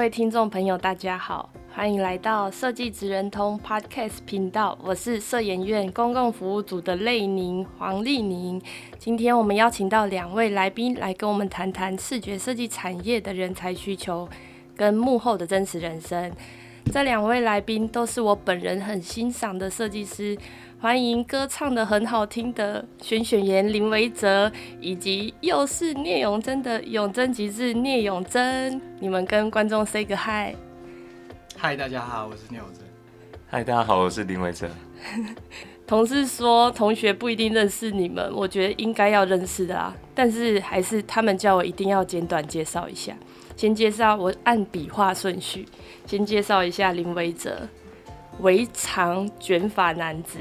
位听众朋友，大家好，欢迎来到设计职人通 Podcast 频道。我是设研院公共服务组的类宁黄丽宁。今天我们邀请到两位来宾来跟我们谈谈视觉设计产业的人才需求跟幕后的真实人生。这两位来宾都是我本人很欣赏的设计师。欢迎歌唱的很好听的选选员林维泽，以及又是聂永真的永真极致聂永真，你们跟观众 say 个 hi。嗨，大家好，我是聂永真。嗨，大家好，我是林维泽。同事说同学不一定认识你们，我觉得应该要认识的啊，但是还是他们叫我一定要简短介绍一下。先介绍我按笔画顺序，先介绍一下林维泽。围长卷发男子，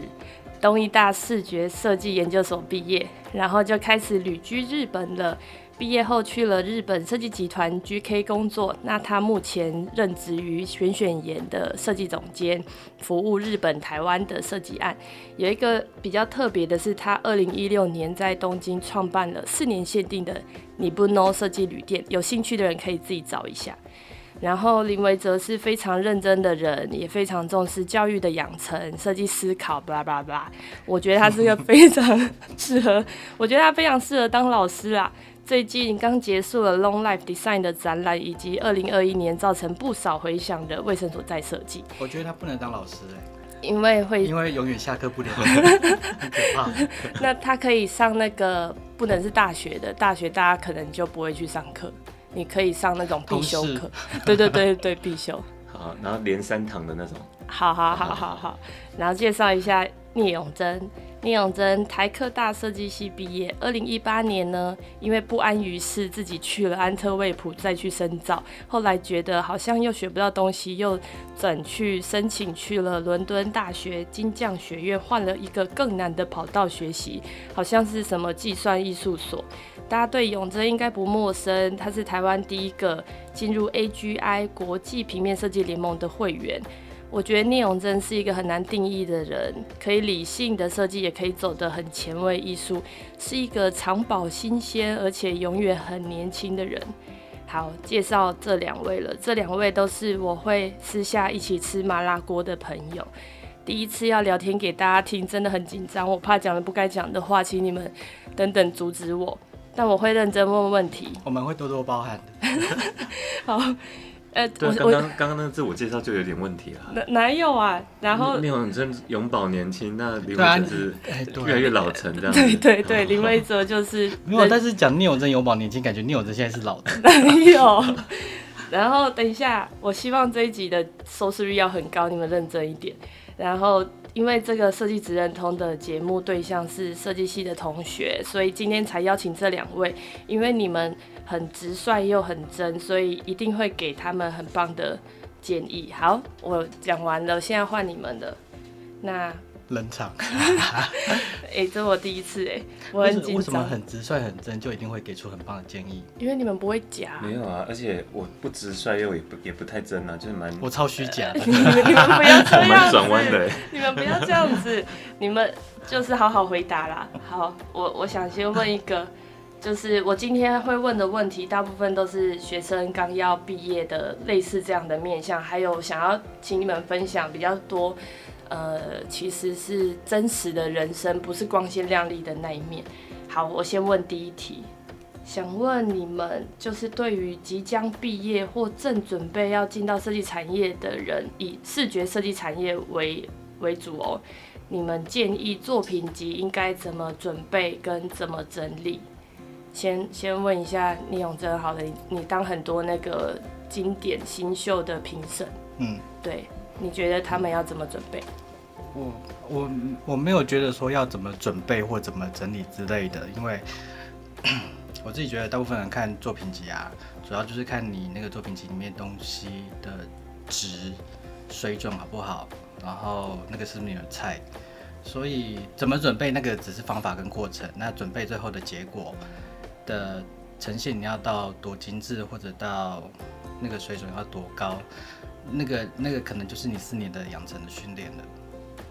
东艺大视觉设计研究所毕业，然后就开始旅居日本了。毕业后去了日本设计集团 GK 工作。那他目前任职于选选研的设计总监，服务日本、台湾的设计案。有一个比较特别的是，他二零一六年在东京创办了四年限定的 Nibuno 设计旅店。有兴趣的人可以自己找一下。然后林维泽是非常认真的人，也非常重视教育的养成、设计思考，巴拉巴拉巴拉。我觉得他是个非常适合，我觉得他非常适合当老师啊。最近刚结束了 Long Life Design 的展览，以及二零二一年造成不少回响的卫生所再设计。我觉得他不能当老师哎、欸，因为会因为永远下课不了，很可怕。那他可以上那个不能是大学的，大学大家可能就不会去上课。你可以上那种必修课，对对对对，必修。好，然后连三堂的那种。好好好好好，然后介绍一下聂永真。聂永真台科大设计系毕业，二零一八年呢，因为不安于室，自己去了安特卫普再去深造，后来觉得好像又学不到东西，又转去申请去了伦敦大学金匠学院，换了一个更难的跑道学习，好像是什么计算艺术所。大家对永真应该不陌生，他是台湾第一个进入 AGI 国际平面设计联盟的会员。我觉得聂永真是一个很难定义的人，可以理性的设计，也可以走得很前卫艺术，是一个常保新鲜而且永远很年轻的人。好，介绍这两位了，这两位都是我会私下一起吃麻辣锅的朋友。第一次要聊天给大家听，真的很紧张，我怕讲了不该讲的话，请你们等等阻止我。但我会认真问问题，我们会多多包涵的。好。呃，对，刚刚刚刚那个自我介绍就有点问题了。哪哪有啊？然后聂永真永葆年轻，那林维就是越来越老成这样。对对对，林维哲就是 没有，但是讲聂永真永葆年轻，感觉聂永真现在是老的。没有。然后等一下，我希望这一集的收视率要很高，你们认真一点。然后。因为这个设计职人通的节目对象是设计系的同学，所以今天才邀请这两位。因为你们很直率又很真，所以一定会给他们很棒的建议。好，我讲完了，现在换你们的。那。冷场，哎、欸，这是我第一次哎，我很紧张。为什么很直率很真就一定会给出很棒的建议？因为你们不会假。没有啊，而且我不直率又也不也不太真啊，就是蛮我超虚假的。你们 你们不要这样子，转弯的。你们不要这样子，你们就是好好回答啦。好，我我想先问一个，就是我今天会问的问题，大部分都是学生刚要毕业的类似这样的面向，还有想要请你们分享比较多。呃，其实是真实的人生，不是光鲜亮丽的那一面。好，我先问第一题，想问你们，就是对于即将毕业或正准备要进到设计产业的人，以视觉设计产业为为主哦，你们建议作品集应该怎么准备跟怎么整理？先先问一下聂永真，好了，你你当很多那个经典新秀的评审，嗯，对。你觉得他们要怎么准备？我我我没有觉得说要怎么准备或怎么整理之类的，因为 我自己觉得大部分人看作品集啊，主要就是看你那个作品集里面东西的质水准好不好，然后那个是不是你的菜。所以怎么准备那个只是方法跟过程，那准备最后的结果的呈现，你要到多精致或者到那个水准要多高，那个那个可能就是你四年的养成的训练了。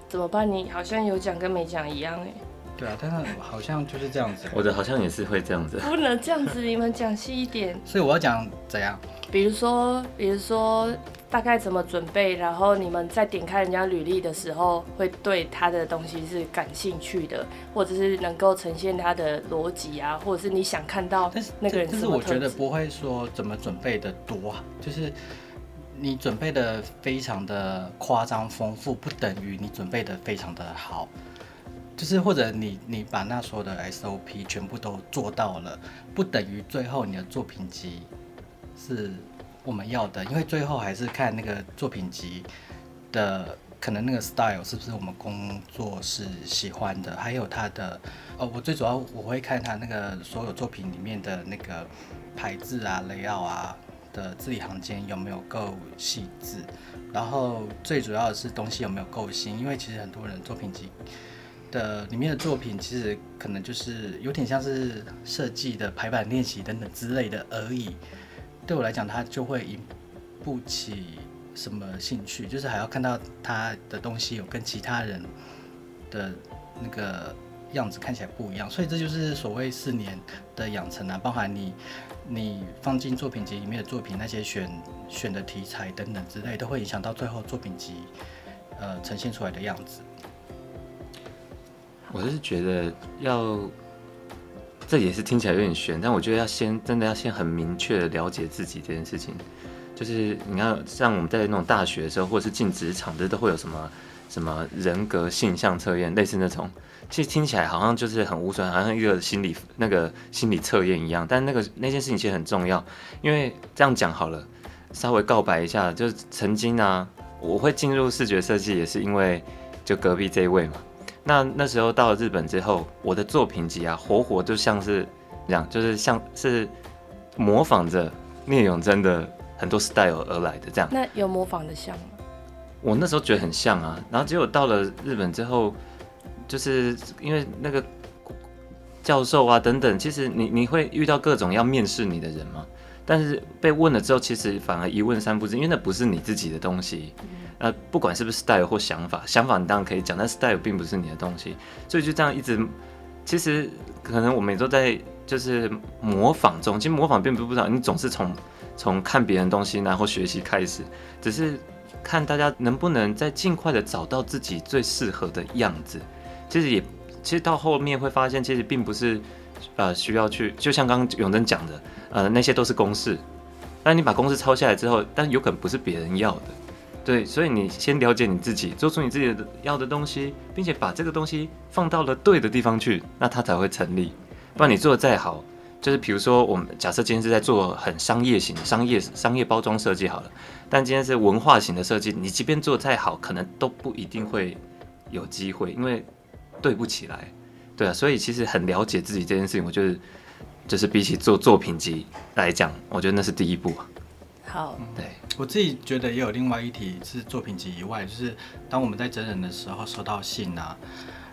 怎么办？你好像有讲跟没讲一样哎。对啊，但是好像就是这样子。我的好像也是会这样子。不能这样子，你们讲细一点。所以我要讲怎样？比如说，比如说大概怎么准备，然后你们在点开人家履历的时候，会对他的东西是感兴趣的，或者是能够呈现他的逻辑啊，或者是你想看到那个人。但是我觉得不会说怎么准备的多，就是。你准备的非常的夸张丰富，不等于你准备的非常的好，就是或者你你把那所有的 SOP 全部都做到了，不等于最后你的作品集是我们要的，因为最后还是看那个作品集的可能那个 style 是不是我们工作室喜欢的，还有它的哦，我最主要我会看它那个所有作品里面的那个牌子啊、layout 啊。的字里行间有没有够细致？然后最主要的是东西有没有够新？因为其实很多人作品集的里面的作品，其实可能就是有点像是设计的排版练习等等之类的而已。对我来讲，他就会引不起什么兴趣，就是还要看到他的东西有跟其他人的那个样子看起来不一样。所以这就是所谓四年的养成啊，包含你。你放进作品集里面的作品，那些选选的题材等等之类，都会影响到最后作品集呃呈现出来的样子。我是觉得要，这也是听起来有点玄，但我觉得要先真的要先很明确的了解自己这件事情。就是你要像我们在那种大学的时候，或者是进职场的，都会有什么什么人格性向测验，类似那种。其实听起来好像就是很无损，好像一个心理那个心理测验一样。但那个那件事情其实很重要，因为这样讲好了，稍微告白一下，就是曾经啊，我会进入视觉设计也是因为就隔壁这一位嘛。那那时候到了日本之后，我的作品集啊，活活就像是这样，就是像是模仿着聂永真的很多 style 而来的这样。那有模仿的像吗？我那时候觉得很像啊，然后结果到了日本之后。就是因为那个教授啊等等，其实你你会遇到各种要面试你的人嘛，但是被问了之后，其实反而一问三不知，因为那不是你自己的东西。呃，不管是不是 style 或想法，想法你当然可以讲，但 style 并不是你的东西，所以就这样一直，其实可能我们也都在就是模仿中，其实模仿并不不知道，你总是从从看别人东西然后学习开始，只是看大家能不能在尽快的找到自己最适合的样子。其实也，其实到后面会发现，其实并不是，呃，需要去，就像刚刚永真讲的，呃，那些都是公式。但你把公式抄下来之后，但有可能不是别人要的，对，所以你先了解你自己，做出你自己的要的东西，并且把这个东西放到了对的地方去，那它才会成立。不然你做的再好，就是比如说我们假设今天是在做很商业型的商业商业包装设计好了，但今天是文化型的设计，你即便做再好，可能都不一定会有机会，因为。对不起来，对啊，所以其实很了解自己这件事情，我觉得就是比起做作品集来讲，我觉得那是第一步。好，对，我自己觉得也有另外一题是作品集以外，就是当我们在真人的时候收到信啊，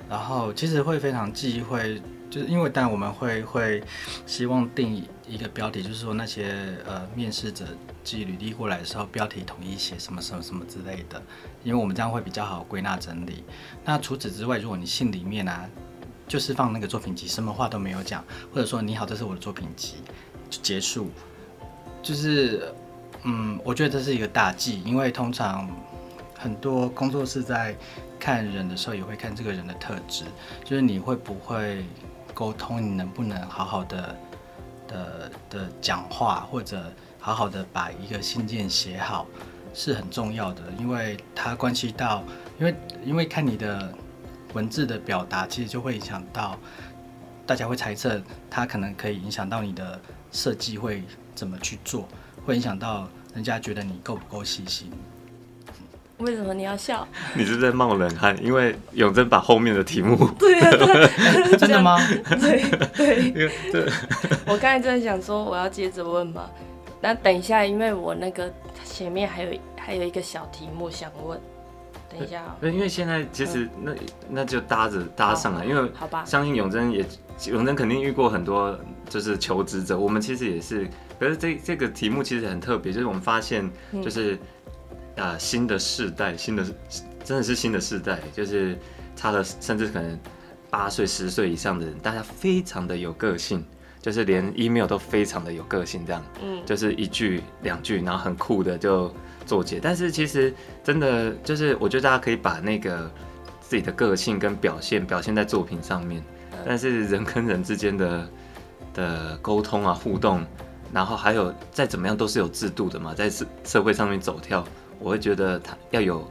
然后其实会非常忌讳，就是因为当然我们会会希望定一个标题，就是说那些呃面试者寄履历过来的时候，标题统一写什么什么什么之类的，因为我们这样会比较好归纳整理。那除此之外，如果你信里面啊，就是放那个作品集，什么话都没有讲，或者说你好，这是我的作品集，就结束，就是嗯，我觉得这是一个大忌，因为通常很多工作室在看人的时候也会看这个人的特质，就是你会不会沟通，你能不能好好的的的讲话，或者。好好的把一个信件写好是很重要的，因为它关系到，因为因为看你的文字的表达，其实就会影响到大家会猜测，它可能可以影响到你的设计会怎么去做，会影响到人家觉得你够不够细心。为什么你要笑？你是在冒冷汗，因为永贞把后面的题目。对啊，对 真的吗？对对对。我刚才正在想说我要接着问嘛，那等一下，因为我那个前面还有还有一个小题目想问。等一下、喔，对，因为现在其实那、嗯、那就搭着搭上来，因为好吧，相信永贞也永贞肯定遇过很多就是求职者，我们其实也是，可是这这个题目其实很特别，就是我们发现就是。嗯啊、呃，新的世代，新的真的是新的世代，就是差了甚至可能八岁、十岁以上的人，大家非常的有个性，就是连 email 都非常的有个性，这样，嗯，就是一句两句，然后很酷的就做结。但是其实真的就是，我觉得大家可以把那个自己的个性跟表现表现在作品上面，但是人跟人之间的的沟通啊、互动，然后还有再怎么样都是有制度的嘛，在社社会上面走跳。我会觉得他要有，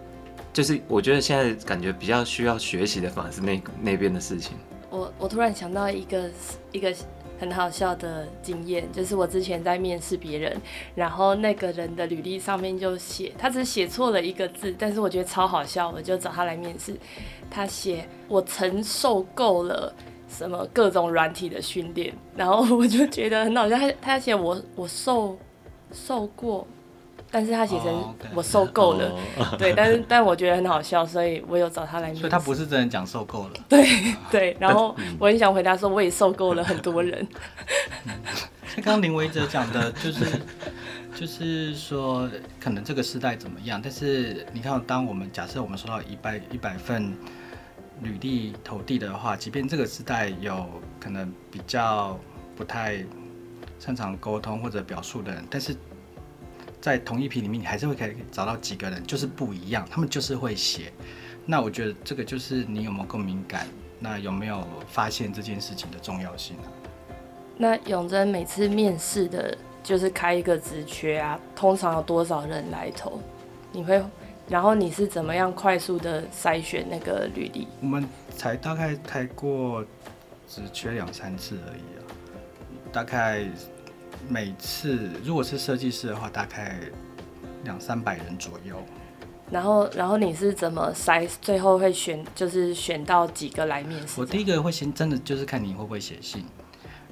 就是我觉得现在感觉比较需要学习的，反而是那那边的事情。我我突然想到一个一个很好笑的经验，就是我之前在面试别人，然后那个人的履历上面就写，他只写错了一个字，但是我觉得超好笑，我就找他来面试。他写我曾受够了什么各种软体的训练，然后我就觉得很好笑。他他写我我受受过。但是他写成我受够了，oh, okay. 对，但是但我觉得很好笑，所以我有找他来。所以他不是真的讲受够了。对 对，然后我很想回答说，我也受够了很多人。像刚刚林维哲讲的，就是就是说，可能这个时代怎么样？但是你看，当我们假设我们收到一百一百份履历投递的话，即便这个时代有可能比较不太擅长沟通或者表述的人，但是。在同一批里面，你还是会可以找到几个人，就是不一样，他们就是会写。那我觉得这个就是你有没有更敏感，那有没有发现这件事情的重要性呢？那永贞每次面试的，就是开一个职缺啊，通常有多少人来投？你会，然后你是怎么样快速的筛选那个履历？我们才大概开过职缺两三次而已啊，大概。每次如果是设计师的话，大概两三百人左右。然后，然后你是怎么筛？最后会选，就是选到几个来面试？我第一个会先真的就是看你会不会写信。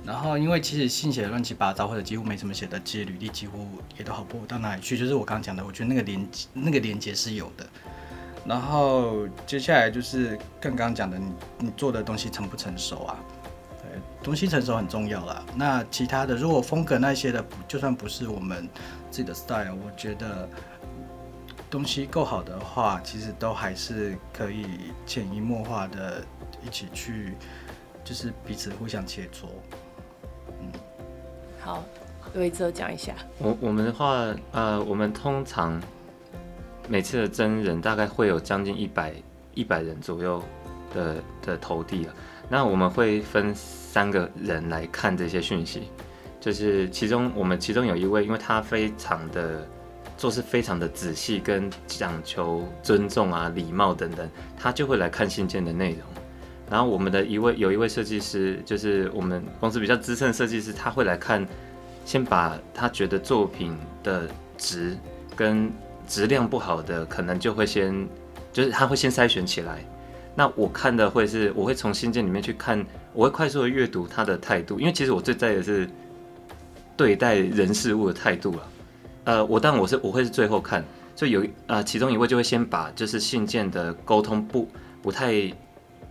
然后，因为其实信写的乱七八糟或者几乎没什么写的，接履历几乎也都好不到哪里去。就是我刚刚讲的，我觉得那个连那个连接是有的。然后接下来就是刚刚讲的，你你做的东西成不成熟啊？东西成熟很重要啦。那其他的，如果风格那些的，就算不是我们自己的 style，我觉得东西够好的话，其实都还是可以潜移默化的一起去，就是彼此互相切磋。嗯，好，维哲讲一下。我我们的话，呃，我们通常每次的真人大概会有将近一百一百人左右的的投递了。那我们会分三个人来看这些讯息，就是其中我们其中有一位，因为他非常的做事非常的仔细，跟讲求尊重啊、礼貌等等，他就会来看信件的内容。然后我们的一位有一位设计师，就是我们公司比较资深的设计师，他会来看，先把他觉得作品的值跟质量不好的，可能就会先就是他会先筛选起来。那我看的会是，我会从信件里面去看，我会快速的阅读他的态度，因为其实我最在意的是对待人事物的态度了。呃，我当然我是我会是最后看，所以有呃其中一位就会先把就是信件的沟通不不太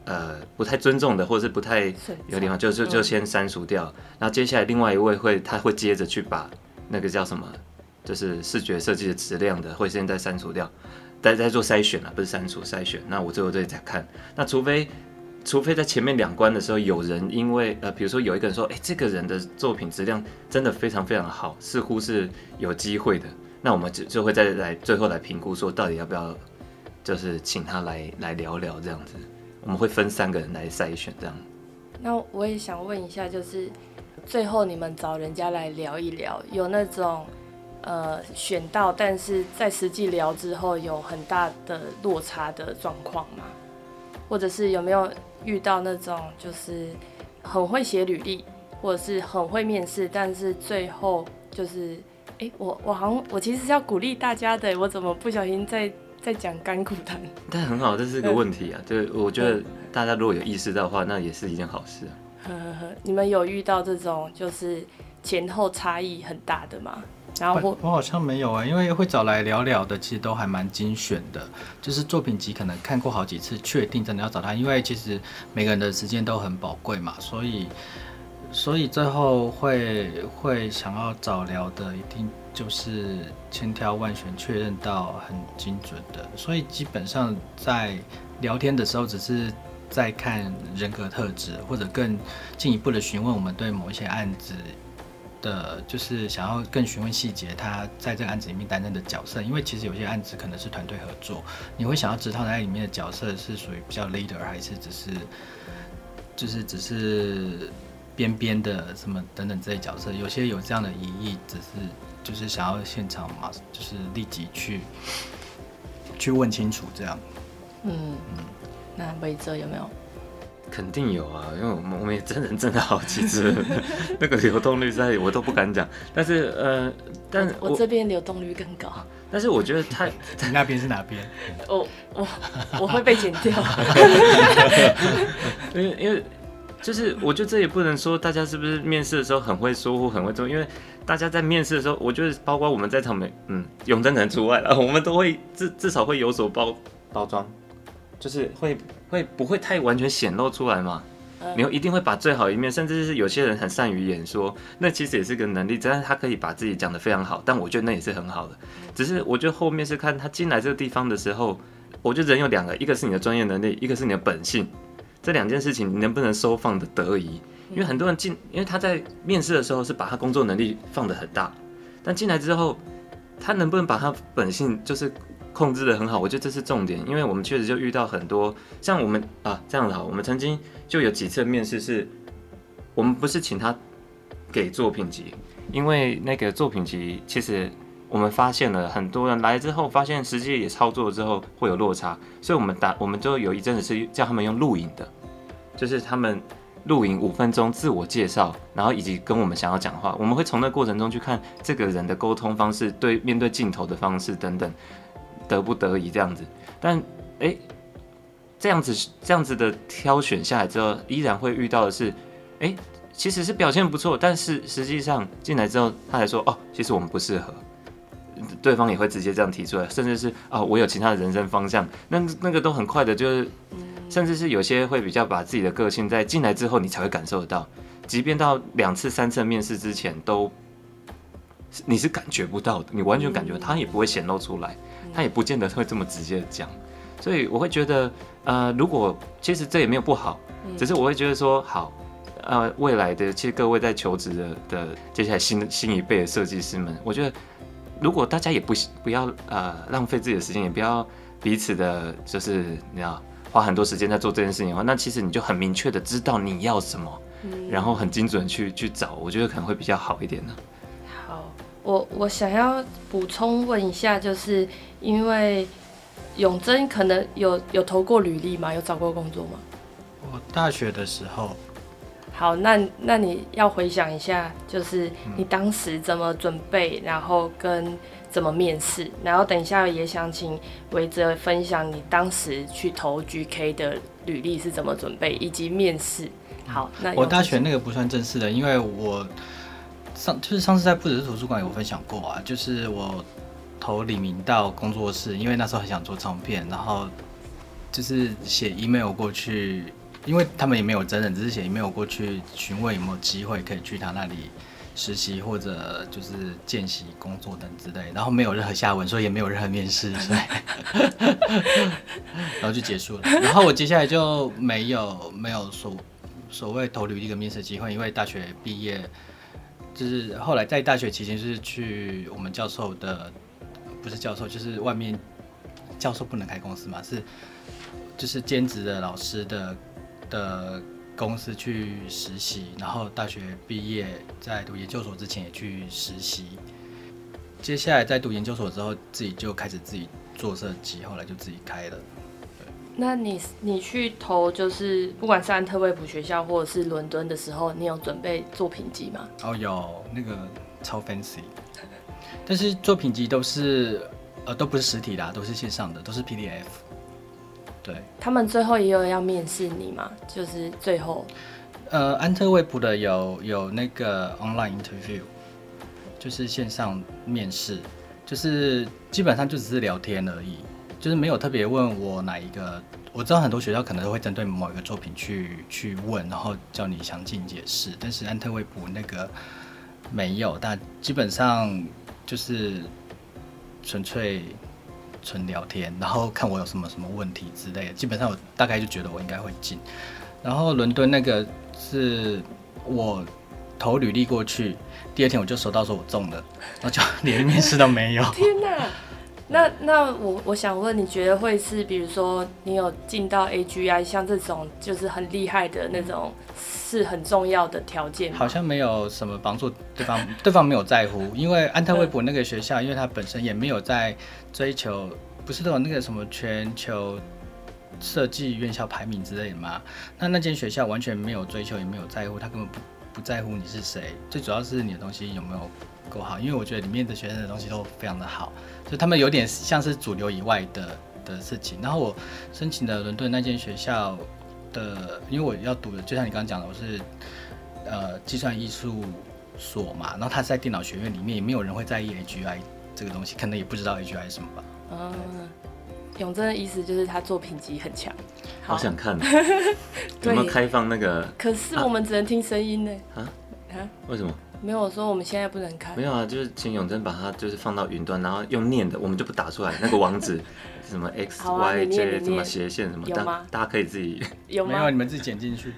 呃不太尊重的，或者是不太有地方，就就就先删除掉。然后接下来另外一位会他会接着去把那个叫什么，就是视觉设计的质量的，会先再删除掉。在在做筛选啊，不是删除筛选。那我最后再再看。那除非，除非在前面两关的时候，有人因为呃，比如说有一个人说，哎、这个人的作品质量真的非常非常好，似乎是有机会的。那我们就就会再来最后来评估，说到底要不要，就是请他来来聊聊这样子。我们会分三个人来筛选这样。那我也想问一下，就是最后你们找人家来聊一聊，有那种。呃，选到，但是在实际聊之后有很大的落差的状况吗？或者是有没有遇到那种就是很会写履历，或者是很会面试，但是最后就是，哎、欸，我我好像我其实是要鼓励大家的，我怎么不小心在在讲干苦谈。但很好，这是个问题啊。对，我觉得大家如果有意识到的话，那也是一件好事啊。呵呵呵，你们有遇到这种就是前后差异很大的吗？然后我我好像没有啊，因为会找来聊聊的，其实都还蛮精选的。就是作品集可能看过好几次，确定真的要找他，因为其实每个人的时间都很宝贵嘛，所以所以最后会会想要找聊的，一定就是千挑万选，确认到很精准的。所以基本上在聊天的时候，只是在看人格特质，或者更进一步的询问我们对某一些案子。的就是想要更询问细节，他在这个案子里面担任的角色，因为其实有些案子可能是团队合作，你会想要知道他在里面的角色是属于比较 leader，还是只是就是只是边边的什么等等这些角色，有些有这样的疑义，只是就是想要现场嘛，就是立即去去问清楚这样。嗯嗯，那魏哲有没有？肯定有啊，因为我们我们也真人真的好几次，那个流动率在我都不敢讲。但是呃，但我，我这边流动率更高。但是我觉得他，你那边是哪边？我我我会被剪掉。因为因为就是我觉得这也不能说大家是不是面试的时候很会说或很会做，因为大家在面试的时候，我觉得包括我们在场没嗯，永真可能除外了，我们都会至至少会有所包包装。就是会会不会太完全显露出来嘛？你一定会把最好一面，甚至是有些人很善于演说，那其实也是个能力，但是他可以把自己讲得非常好，但我觉得那也是很好的。只是我觉得后面是看他进来这个地方的时候，我觉得人有两个，一个是你的专业能力，一个是你的本性，这两件事情你能不能收放的得宜？因为很多人进，因为他在面试的时候是把他工作能力放得很大，但进来之后，他能不能把他本性就是。控制得很好，我觉得这是重点，因为我们确实就遇到很多像我们啊这样子好，我们曾经就有几次面试是，我们不是请他给作品集，因为那个作品集其实我们发现了很多人来之后，发现实际也操作之后会有落差，所以我们打我们就有一阵子是叫他们用录影的，就是他们录影五分钟自我介绍，然后以及跟我们想要讲话，我们会从那过程中去看这个人的沟通方式，对面对镜头的方式等等。得不得已这样子，但哎、这样子这样子的挑选下来之后，依然会遇到的是，哎、其实是表现不错，但是实际上进来之后，他还说哦，其实我们不适合，对方也会直接这样提出来，甚至是哦，我有其他的人生方向，那那个都很快的，就是，甚至是有些会比较把自己的个性在进来之后，你才会感受得到，即便到两次三次面试之前都，你是感觉不到的，你完全感觉他也不会显露出来。他也不见得会这么直接的讲，所以我会觉得，呃，如果其实这也没有不好，只是我会觉得说，好，呃，未来的其实各位在求职的的接下来新新一辈的设计师们，我觉得如果大家也不不要呃浪费自己的时间，也不要彼此的，就是你要花很多时间在做这件事情的话，那其实你就很明确的知道你要什么，然后很精准去去找，我觉得可能会比较好一点呢。我我想要补充问一下，就是因为永真可能有有投过履历吗？有找过工作吗？我大学的时候。好，那那你要回想一下，就是你当时怎么准备，然后跟怎么面试，然后等一下也想请维泽分享你当时去投 GK 的履历是怎么准备，以及面试。好，那我大学那个不算正式的，因为我。上就是上次在不只是图书馆有分享过啊，就是我投李明道工作室，因为那时候很想做唱片，然后就是写 email 过去，因为他们也没有真人，只是写 email 过去询问有没有机会可以去他那里实习或者就是见习工作等之类，然后没有任何下文，所以也没有任何面试，所以 然后就结束了。然后我接下来就没有没有所所谓投履历的面试机会，因为大学毕业。就是后来在大学期间，是去我们教授的，不是教授，就是外面教授不能开公司嘛，是就是兼职的老师的的公司去实习，然后大学毕业在读研究所之前也去实习，接下来在读研究所之后，自己就开始自己做设计，后来就自己开了。那你你去投就是不管是安特卫普学校或者是伦敦的时候，你有准备作品集吗？哦，有那个超 fancy，但是作品集都是呃，都不是实体的，都是线上的，都是 PDF。对，他们最后也有要面试你嘛？就是最后，呃，安特卫普的有有那个 online interview，就是线上面试，就是基本上就只是聊天而已，就是没有特别问我哪一个。我知道很多学校可能都会针对某一个作品去去问，然后叫你详尽解释，但是安特卫普那个没有，但基本上就是纯粹。纯聊天，然后看我有什么什么问题之类的，基本上我大概就觉得我应该会进。然后伦敦那个是我投履历过去，第二天我就收到说我中了，然后就 连面试都没有。天哪！那那我我想问，你觉得会是比如说你有进到 AGI 像这种就是很厉害的那种是很重要的条件？好像没有什么帮助，对方对方没有在乎，因为安特卫普那个学校，因为它本身也没有在追求，不是都有那个什么全球设计院校排名之类的吗？那那间学校完全没有追求，也没有在乎，他根本不不在乎你是谁，最主要是你的东西有没有够好，因为我觉得里面的学生的东西都非常的好。就他们有点像是主流以外的的事情，然后我申请的伦敦那间学校的，因为我要读的，就像你刚刚讲的，我是呃计算艺术所嘛，然后他在电脑学院里面，也没有人会在意 AGI 这个东西，可能也不知道 AGI 是什么吧。嗯，永贞的意思就是他作品集很强，好，想看，有没有开放那个？可是我们只能听声音呢。啊啊？为什么？没有说我们现在不能看。没有啊，就是请永真把它就是放到云端，然后用念的，我们就不打出来那个网址，什么 x y j 什么斜线什么，大大家可以自己。有吗？没有，你们自己剪进去。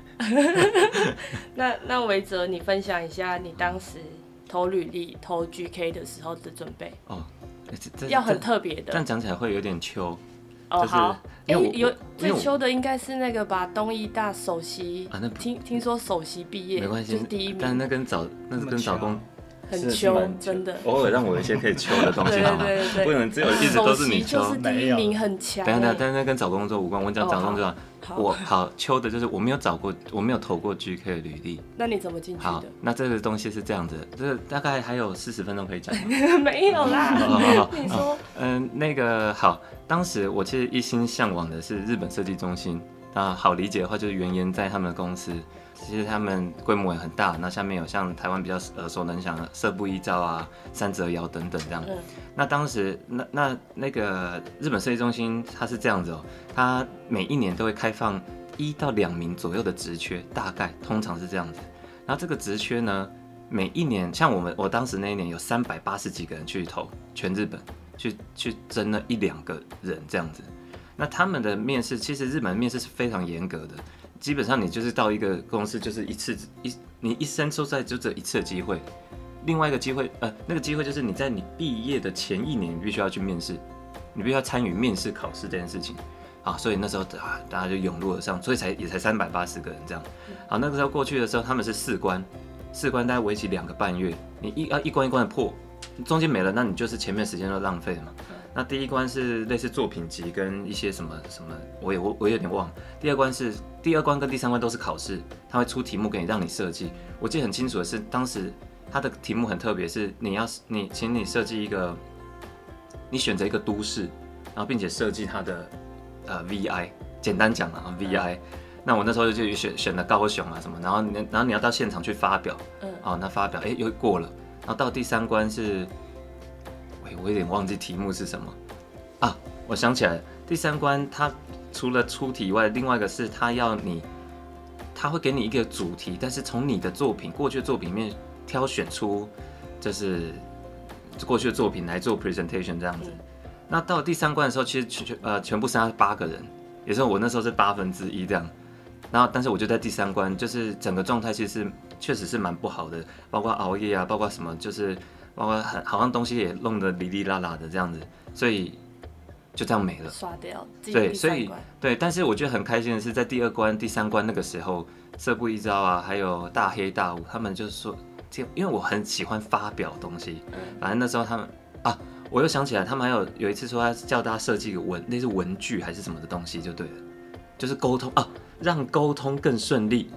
那那维泽，你分享一下你当时投履历投 GK 的时候的准备哦，要很特别的，这样讲起来会有点秋。哦好，哎有最秋的应该是那个吧，东医大首席啊，那听听说首席毕业没关系，就是第一名，但那跟找那是跟找工很秋，真的。偶尔让我有一些可以秋的东西 好吗？不能只有一直都是你秋，就是第一名很强。等下，但是那跟找工作无关，我讲找工作。我好秋的就是我没有找过，我没有投过 GK 的履历。那你怎么进去的？好，那这个东西是这样子，这个大概还有四十分钟可以讲。没有啦，好好好 你说。嗯，那个好，当时我其实一心向往的是日本设计中心。那好理解的话，就是原研在他们的公司。其实他们规模也很大，那下面有像台湾比较耳熟能详的社部一招啊、三折窑等等这样。嗯、那当时那那那个日本设计中心，它是这样子哦，它每一年都会开放一到两名左右的职缺，大概通常是这样子。然后这个职缺呢，每一年像我们我当时那一年有三百八十几个人去投，全日本去去争了一两个人这样子。那他们的面试，其实日本面试是非常严格的。基本上你就是到一个公司，就是一次一你一生都在就这一次的机会。另外一个机会，呃，那个机会就是你在你毕业的前一年，你必须要去面试，你必须要参与面试考试这件事情。啊，所以那时候啊，大家就涌入而上，所以才也才三百八十个人这样。好，那个时候过去的时候，他们是四关，四关大概为期两个半月，你一要一关一关的破，中间没了，那你就是前面时间都浪费了嘛。那第一关是类似作品集跟一些什么什么，我也我我有点忘了。第二关是第二关跟第三关都是考试，他会出题目给你让你设计。我记得很清楚的是，当时他的题目很特别，是你要你请你设计一个，你选择一个都市，然后并且设计它的呃 VI，简单讲啊 VI。那我那时候就选选了高雄啊什么，然后你然后你要到现场去发表，嗯，哦那发表哎又过了，然后到第三关是。我有点忘记题目是什么啊！我想起来，第三关它除了出题以外，另外一个是它要你，它会给你一个主题，但是从你的作品过去的作品里面挑选出，就是过去的作品来做 presentation 这样子。那到第三关的时候，其实全全呃全部剩下八个人，也是我那时候是八分之一这样。然后，但是我就在第三关，就是整个状态其实确实是蛮不好的，包括熬夜啊，包括什么就是。包括很好像东西也弄得哩哩啦啦的这样子，所以就这样没了，刷掉。对，所以对，但是我觉得很开心的是，在第二关、第三关那个时候，色布一招啊，还有大黑大雾，他们就是说，这因为我很喜欢发表东西，反正那时候他们啊，我又想起来，他们还有有一次说他叫大家设计一个文，那是文具还是什么的东西就对了，就是沟通啊，让沟通更顺利。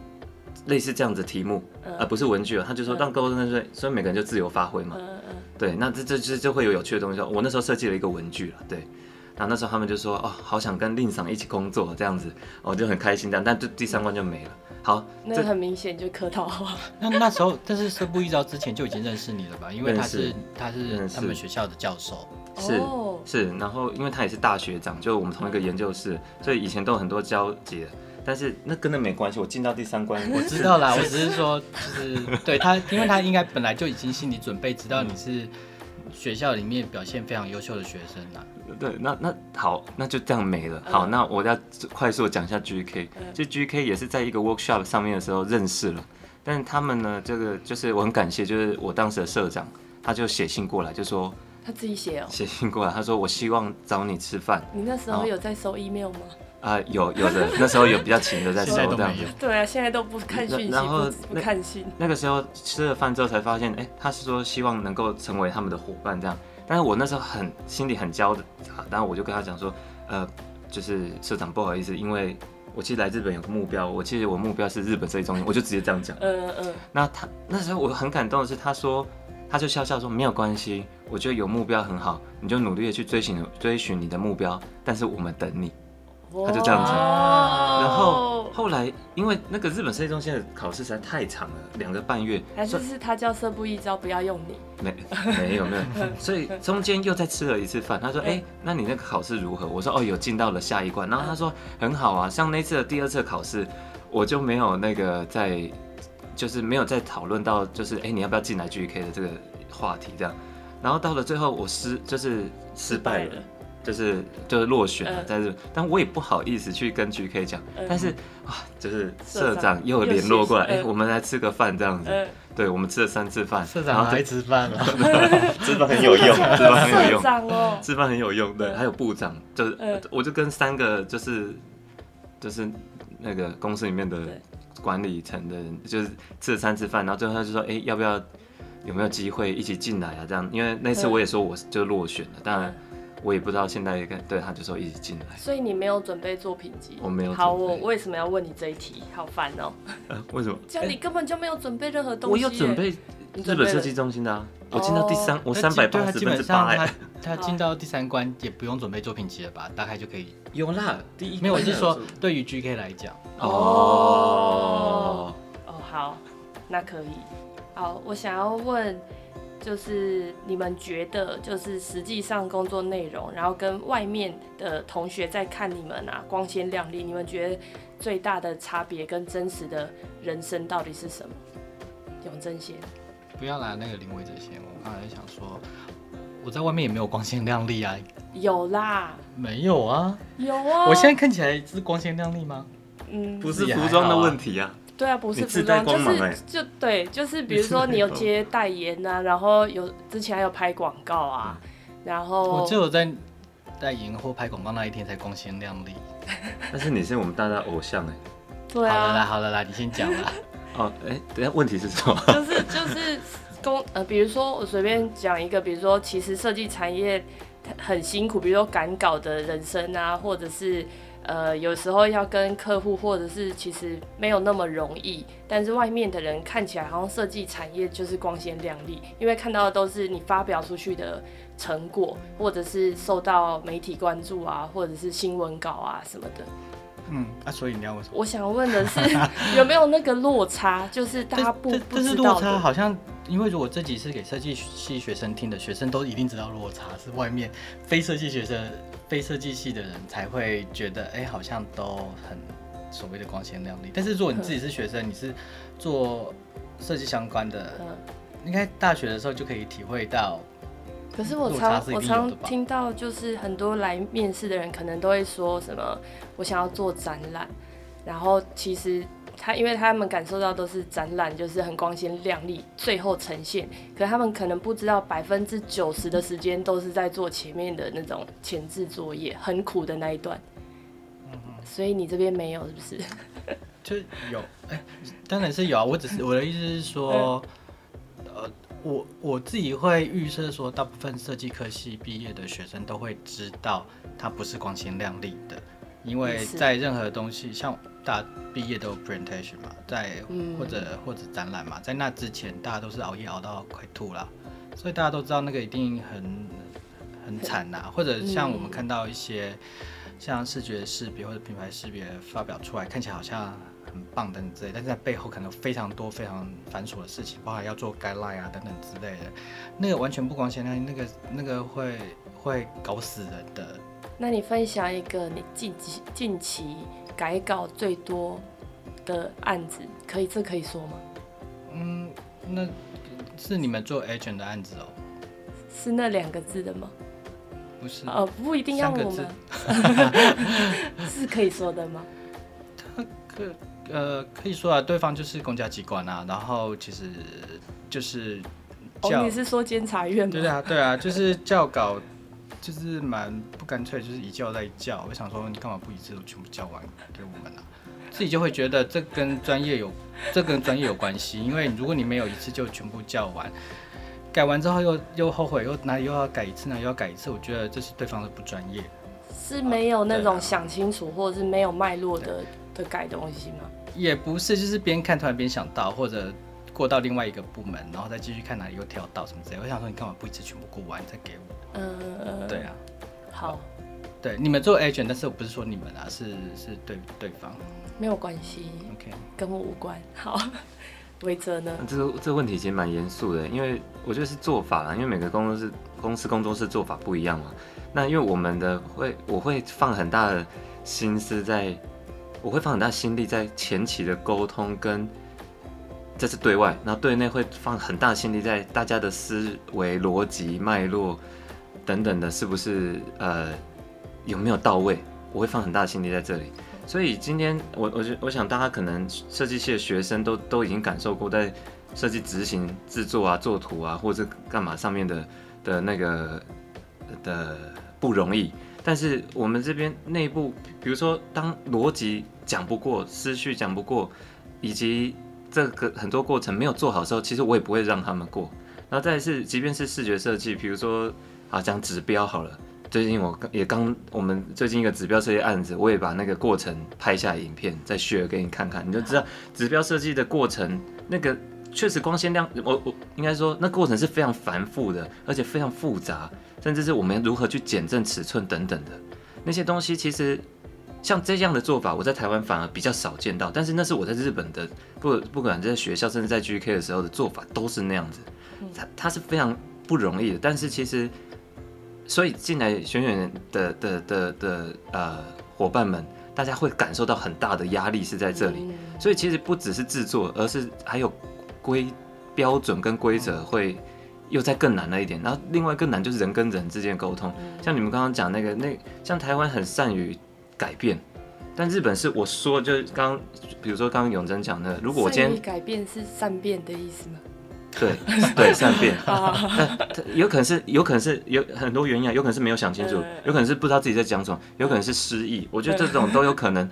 类似这样子的题目，呃、不是文具哦，他就说让沟通，所以所以每个人就自由发挥嘛。嗯嗯。对，那这这这就会有有趣的东西。我那时候设计了一个文具了，对，然后那时候他们就说哦，好想跟令赏一起工作这样子，我就很开心这样，但这第三关就没了。好，那很明显就客套话。那那时候，但是色布一招之前就已经认识你了吧？因为他是他是他们学校的教授，是是，然后因为他也是大学长，就我们同一个研究室，所以以前都有很多交集。但是那跟那没关系，我进到第三关，我知道啦，我只是说，就是对他，因为他应该本来就已经心理准备，知道你是学校里面表现非常优秀的学生啦。对，那那好，那就这样没了。好，那我要快速讲一下 GK。就 GK 也是在一个 workshop 上面的时候认识了，但是他们呢，这个就是我很感谢，就是我当时的社长，他就写信过来，就说他自己写哦，写信过来，他说我希望找你吃饭。你那时候有在收 email 吗？啊，有有的，那时候有比较勤的在 收这样子。对啊，现在都不看讯息，然后不看信。那个时候吃了饭之后才发现，哎，他是说希望能够成为他们的伙伴这样。但是我那时候很心里很焦的，然后我就跟他讲说，呃，就是社长不好意思，因为我其实来日本有个目标，我其实我目标是日本设计中心，我就直接这样讲。嗯嗯。那他那时候我很感动的是，他说他就笑笑说没有关系，我觉得有目标很好，你就努力的去追寻追寻你的目标，但是我们等你。他就这样子，然后后来因为那个日本设计中心的考试实在太长了，两个半月，还是是他叫色布一招不要用你？没没有没有，所以中间又再吃了一次饭。他说：“哎，那你那个考试如何？”我说：“哦，有进到了下一关。”然后他说：“很好啊，像那次的第二次考试，我就没有那个在，就是没有再讨论到就是哎你要不要进来 GK 的这个话题这样。然后到了最后我失就是失败了。”就是就是落选了，但是，但我也不好意思去跟 GK 讲，但是啊，就是社长又联络过来，哎，我们来吃个饭这样子，对，我们吃了三次饭，社长还吃饭了，吃饭很有用，吃饭很有用，吃饭很有用，对，还有部长，就是我就跟三个就是就是那个公司里面的管理层的人，就是吃了三次饭，然后最后他就说，哎，要不要有没有机会一起进来啊？这样，因为那次我也说我就落选了，当然。我也不知道现在跟对他就说一起进来，所以你没有准备作品集？我没有。好，我为什么要问你这一题？好烦哦。呃，为什么？这样你根本就没有准备任何东西。我有准备日本设计中心的啊，我进到第三，我三百八十分之八。他 他进到第三关也不用准备作品集了吧？大概就可以。有啦，第一没有，我是说对于 GK 来讲。哦哦，好，那可以。好，我想要问。就是你们觉得，就是实际上工作内容，然后跟外面的同学在看你们啊，光鲜亮丽，你们觉得最大的差别跟真实的人生到底是什么？永贞先，不要拿那个林威哲先，我刚才想说，我在外面也没有光鲜亮丽啊。有啦。没有啊。有啊。我现在看起来是光鲜亮丽吗？嗯，不是服装的问题啊。对啊，不是服装，就是就对，就是比如说你有接代言啊，然后有之前还有拍广告啊，然后我只有在代言或拍广告那一天才光鲜亮丽。但是你是我们大家偶像哎。对啊。好了啦，好了啦，你先讲啦。哦，哎，等下问题是什么？就是就是工呃，比如说我随便讲一个，比如说其实设计产业很辛苦，比如说赶稿的人生啊，或者是。呃，有时候要跟客户，或者是其实没有那么容易，但是外面的人看起来好像设计产业就是光鲜亮丽，因为看到的都是你发表出去的成果，或者是受到媒体关注啊，或者是新闻稿啊什么的。嗯，啊，所以你要问什么？我想问的是，有没有那个落差？就是大家 不不知道。落差好像，因为如果这集是给设计系学生听的，学生都一定知道落差是外面非设计学生。非设计系的人才会觉得，哎、欸，好像都很所谓的光鲜亮丽。但是如果你自己是学生，你是做设计相关的，应该大学的时候就可以体会到。可是我常我常听到，就是很多来面试的人可能都会说什么，我想要做展览，然后其实。他因为他们感受到都是展览，就是很光鲜亮丽，最后呈现。可他们可能不知道百分之九十的时间都是在做前面的那种前置作业，很苦的那一段。嗯哼。所以你这边没有是不是？就有，哎，当然是有啊。我只是我的意思是说，呃，我我自己会预设说，大部分设计科系毕业的学生都会知道，它不是光鲜亮丽的。因为在任何东西，像大家毕业都有 presentation 嘛，在或者或者展览嘛，在那之前大家都是熬夜熬到快吐了，所以大家都知道那个一定很很惨呐、啊。或者像我们看到一些像视觉识别或者品牌识别发表出来，看起来好像很棒等等之类，但是在背后可能有非常多非常繁琐的事情，包含要做 guideline 啊等等之类的，那个完全不光鲜亮，那个那个会会搞死人的。那你分享一个你近期近期改稿最多的案子，可以这可以说吗？嗯，那是你们做 agent 的案子哦？是那两个字的吗？不是，呃，不一定要我们，是可以说的吗？他可呃可以说啊，对方就是公家机关啊，然后其实就是哦，你是说监察院吗？对啊，对啊，就是教稿。就是蛮不干脆，就是一叫再一叫。我想说，你干嘛不一次都全部叫完给我们呢、啊？自己就会觉得这跟专业有，这跟专业有关系。因为如果你没有一次就全部叫完，改完之后又又后悔，又哪里又要改一次呢？又要改一次，我觉得这是对方的不专业。是没有那种想清楚，或者是没有脉络的的改东西吗？也不是，就是边看突然边想到，或者过到另外一个部门，然后再继续看哪里又跳到什么之类。我想说，你干嘛不一次全部过完再给我？嗯，对啊，好，对，你们做 agent，但是我不是说你们啊，是是对对方，没有关系，OK，跟我无关。好，韦哲呢？这个这个问题其实蛮严肃的，因为我觉得是做法啦，因为每个工作室公司工作室做法不一样嘛。那因为我们的会，我会放很大的心思在，我会放很大心力在前期的沟通跟。这是对外，然后对内会放很大心力在大家的思维逻辑脉络等等的，是不是呃有没有到位？我会放很大的心力在这里。所以今天我我我想大家可能设计系的学生都都已经感受过，在设计执行制作啊、作图啊或者干嘛上面的的那个的不容易。但是我们这边内部，比如说当逻辑讲不过、思绪讲不过，以及这个很多过程没有做好的时候，其实我也不会让他们过。然后再是，即便是视觉设计，比如说啊，讲指标好了。最近我也刚我们最近一个指标设计案子，我也把那个过程拍下影片，再 share 给你看看，你就知道指标设计的过程，那个确实光鲜亮。我我应该说，那过程是非常繁复的，而且非常复杂，甚至是我们如何去减震尺寸等等的那些东西，其实。像这样的做法，我在台湾反而比较少见到。但是那是我在日本的，不不管在学校，甚至在 GK 的时候的做法都是那样子。它它是非常不容易的。但是其实，所以进来选选的的的的呃伙伴们，大家会感受到很大的压力是在这里。所以其实不只是制作，而是还有规标准跟规则会又再更难了一点。然后另外更难就是人跟人之间沟通。像你们刚刚讲那个那，像台湾很善于。改变，但日本是我说，就是刚，比如说刚刚永贞讲的，如果我今天改变是善变的意思吗？对 对，善变，有可能是有可能是有很多原因啊，有可能是没有想清楚，有可能是不知道自己在讲什么，有可能是失忆，我觉得这种都有可能，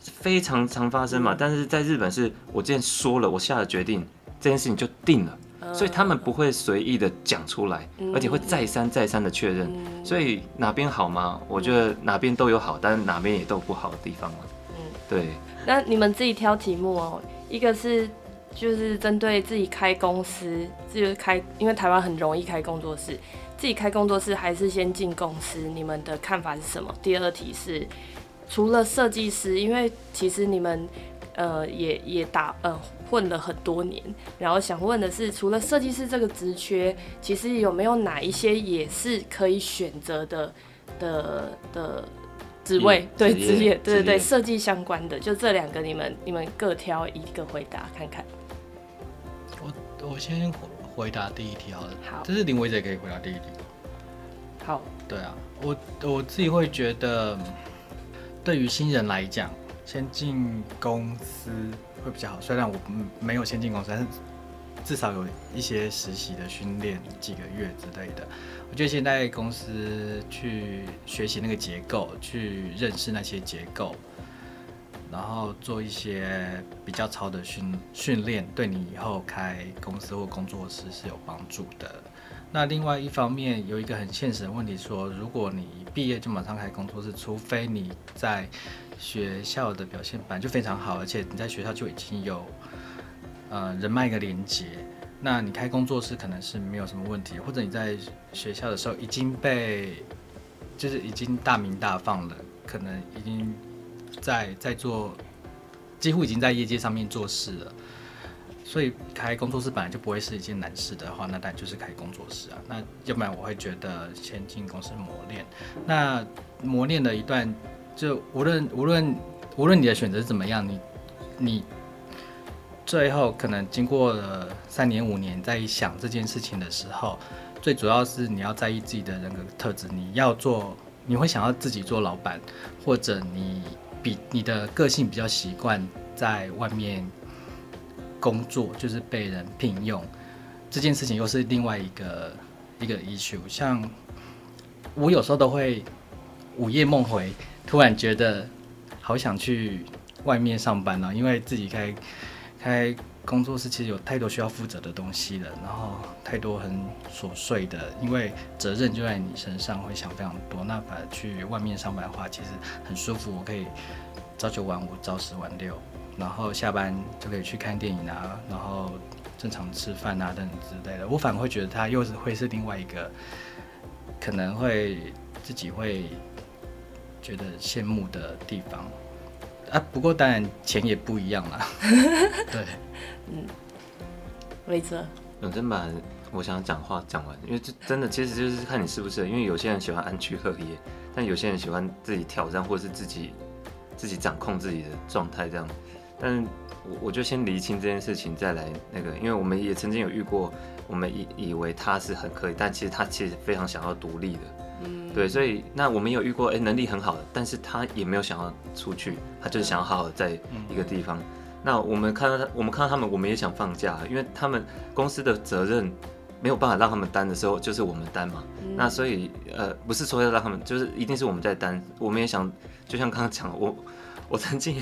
非常常发生嘛。但是在日本是我之前说了，我下了决定，这件事情就定了。所以他们不会随意的讲出来，而且会再三再三的确认。所以哪边好吗？我觉得哪边都有好，但是哪边也都有不好的地方嘛。嗯，对。那你们自己挑题目哦，一个是就是针对自己开公司，自己开，因为台湾很容易开工作室，自己开工作室还是先进公司？你们的看法是什么？第二题是除了设计师，因为其实你们。呃，也也打呃混了很多年，然后想问的是，除了设计师这个职缺，其实有没有哪一些也是可以选择的的的职位？对，职业，对对对，设计相关的，就这两个，你们你们各挑一个回答看看。我我先回答第一题好了。好，这是林伟哲可以回答第一题。好，对啊，我我自己会觉得，对于新人来讲。先进公司会比较好，虽然我没有先进公司，但是至少有一些实习的训练几个月之类的。我觉得现在公司去学习那个结构，去认识那些结构，然后做一些比较超的训训练，对你以后开公司或工作室是有帮助的。那另外一方面，有一个很现实的问题说，如果你毕业就马上开工作室，除非你在学校的表现本来就非常好，而且你在学校就已经有呃人脉一个连接，那你开工作室可能是没有什么问题，或者你在学校的时候已经被，就是已经大鸣大放了，可能已经在在做，几乎已经在业界上面做事了。所以开工作室本来就不会是一件难事的话，那当然就是开工作室啊。那要不然我会觉得先进公司磨练，那磨练了一段，就无论无论无论你的选择怎么样，你你最后可能经过了三年五年，在想这件事情的时候，最主要是你要在意自己的人格特质，你要做，你会想要自己做老板，或者你比你的个性比较习惯在外面。工作就是被人聘用这件事情，又是另外一个一个 issue。像我有时候都会午夜梦回，突然觉得好想去外面上班了，因为自己开开工作室，其实有太多需要负责的东西了，然后太多很琐碎的，因为责任就在你身上，会想非常多。那反而去外面上班的话，其实很舒服，我可以朝九晚五，朝十晚六。然后下班就可以去看电影啊，然后正常吃饭啊等等之类的。我反而会觉得他又是会是另外一个可能会自己会觉得羡慕的地方啊。不过当然钱也不一样啦。对，嗯，没错。永真把我想讲话讲完，因为这真的其实就是看你是不是，因为有些人喜欢安居乐业，但有些人喜欢自己挑战，或是自己自己掌控自己的状态这样。但我我就先厘清这件事情，再来那个，因为我们也曾经有遇过，我们以以为他是很可以，但其实他其实非常想要独立的，嗯，对，所以那我们有遇过，哎、欸，能力很好的，但是他也没有想要出去，他就是想要好好在一个地方。嗯、那我们看到他，我们看到他们，我们也想放假，因为他们公司的责任没有办法让他们担的时候，就是我们担嘛。嗯、那所以呃，不是说要让他们，就是一定是我们在担。我们也想，就像刚刚讲，我我曾经。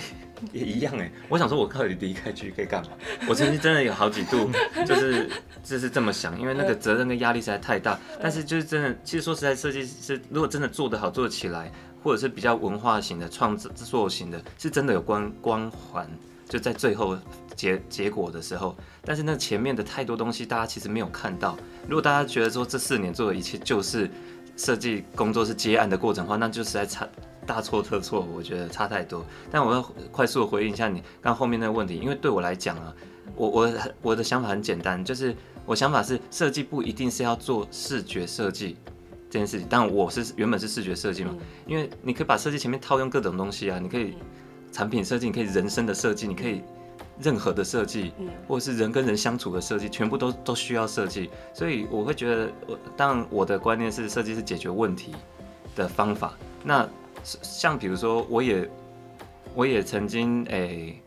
也一样哎，我想说，我到底离开去可以干嘛？我曾经真的有好几度，就是就是这么想，因为那个责任跟压力实在太大。但是就是真的，其实说实在，设计师如果真的做得好，做得起来，或者是比较文化型的、创作型的，是真的有光光环，就在最后结结果的时候。但是那前面的太多东西，大家其实没有看到。如果大家觉得说这四年做的一切就是设计工作是接案的过程的话，那就实在差。大错特错，我觉得差太多。但我要快速的回应一下你刚后面那个问题，因为对我来讲啊，我我我的想法很简单，就是我想法是设计不一定是要做视觉设计这件事情。但我是原本是视觉设计嘛，因为你可以把设计前面套用各种东西啊，你可以产品设计，你可以人生的设计，你可以任何的设计，或者是人跟人相处的设计，全部都都需要设计。所以我会觉得，我当然我的观念是设计是解决问题的方法。那像比如说，我也，我也曾经诶、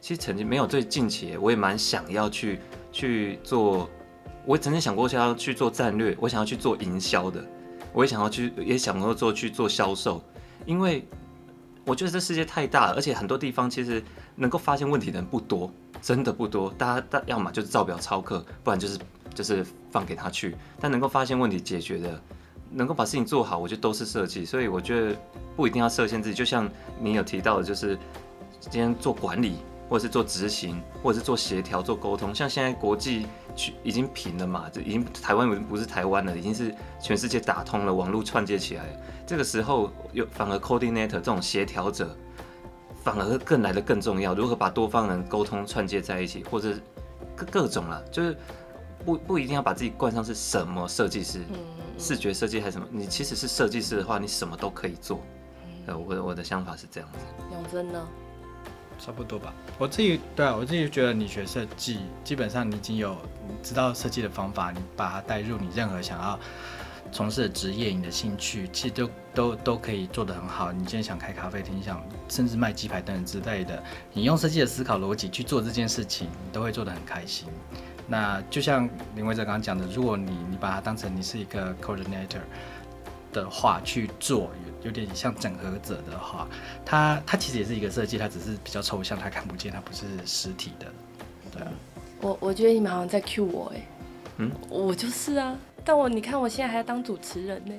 其实曾经没有最近期，我也蛮想要去去做，我曾经想过想要去做战略，我想要去做营销的，我也想要去，也想过做去做销售，因为我觉得这世界太大了，而且很多地方其实能够发现问题的人不多，真的不多，大家大要么就是照表抄课，不然就是就是放给他去，但能够发现问题解决的。能够把事情做好，我觉得都是设计，所以我觉得不一定要设限自己。就像你有提到的，就是今天做管理，或者是做执行，或者是做协调、做沟通。像现在国际去已经平了嘛，这已经台湾不是台湾了，已经是全世界打通了，网络串接起来。这个时候又反而 coordinator 这种协调者，反而更来得更重要。如何把多方人沟通串接在一起，或者各各种啦，就是。不不一定要把自己冠上是什么设计师，视觉设计还是什么，你其实是设计师的话，你什么都可以做。呃，我我的想法是这样子。永真呢？差不多吧。我自己对啊，我自己觉得你学设计，基本上你已经有你知道设计的方法，你把它带入你任何想要从事的职业，你的兴趣，其实都都都可以做得很好。你今天想开咖啡厅，想甚至卖鸡排等等之类的，你用设计的思考逻辑去做这件事情，你都会做得很开心。那就像林威哲刚刚讲的，如果你你把它当成你是一个 coordinator 的话去做，有有点像整合者的话，它它其实也是一个设计，它只是比较抽象，它看不见，它不是实体的。对啊，我我觉得你们好像在 cue 我哎，嗯，我就是啊，但我你看我现在还要当主持人呢，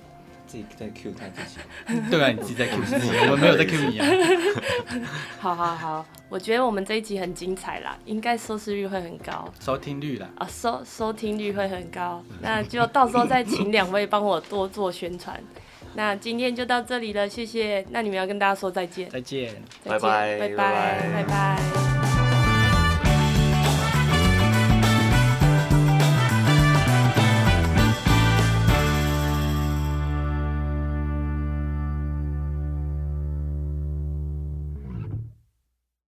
自己在 Q 他自己。对啊，你自己在 Q 自己，我们没有在 Q 你啊。好好好，我觉得我们这一集很精彩啦，应该收视率会很高，收听率啦。啊，收收听率会很高，那就到时候再请两位帮我多做宣传。那今天就到这里了，谢谢。那你们要跟大家说再见。再见，再见拜拜拜拜，拜拜。